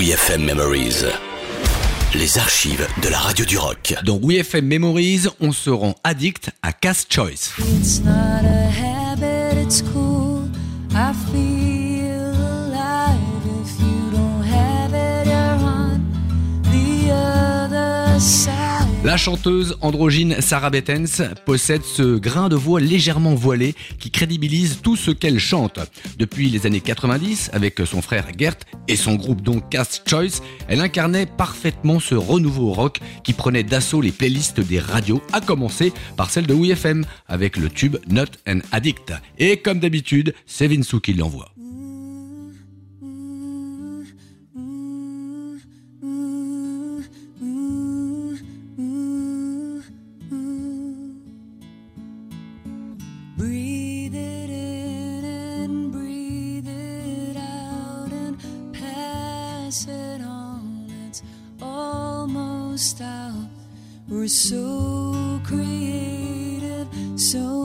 WeFM Memories. Les archives de la radio du rock. Dans WeFM Memories, on se rend addict à Cast Choice. It's not a La chanteuse androgyne Sarah Bettens possède ce grain de voix légèrement voilé qui crédibilise tout ce qu'elle chante. Depuis les années 90, avec son frère Gert et son groupe donc Cast Choice, elle incarnait parfaitement ce renouveau rock qui prenait d'assaut les playlists des radios, à commencer par celle de WeFM avec le tube Not an Addict. Et comme d'habitude, c'est Vinsou qui l'envoie. Breathe it in and breathe it out and pass it on. It's almost out. We're so creative, so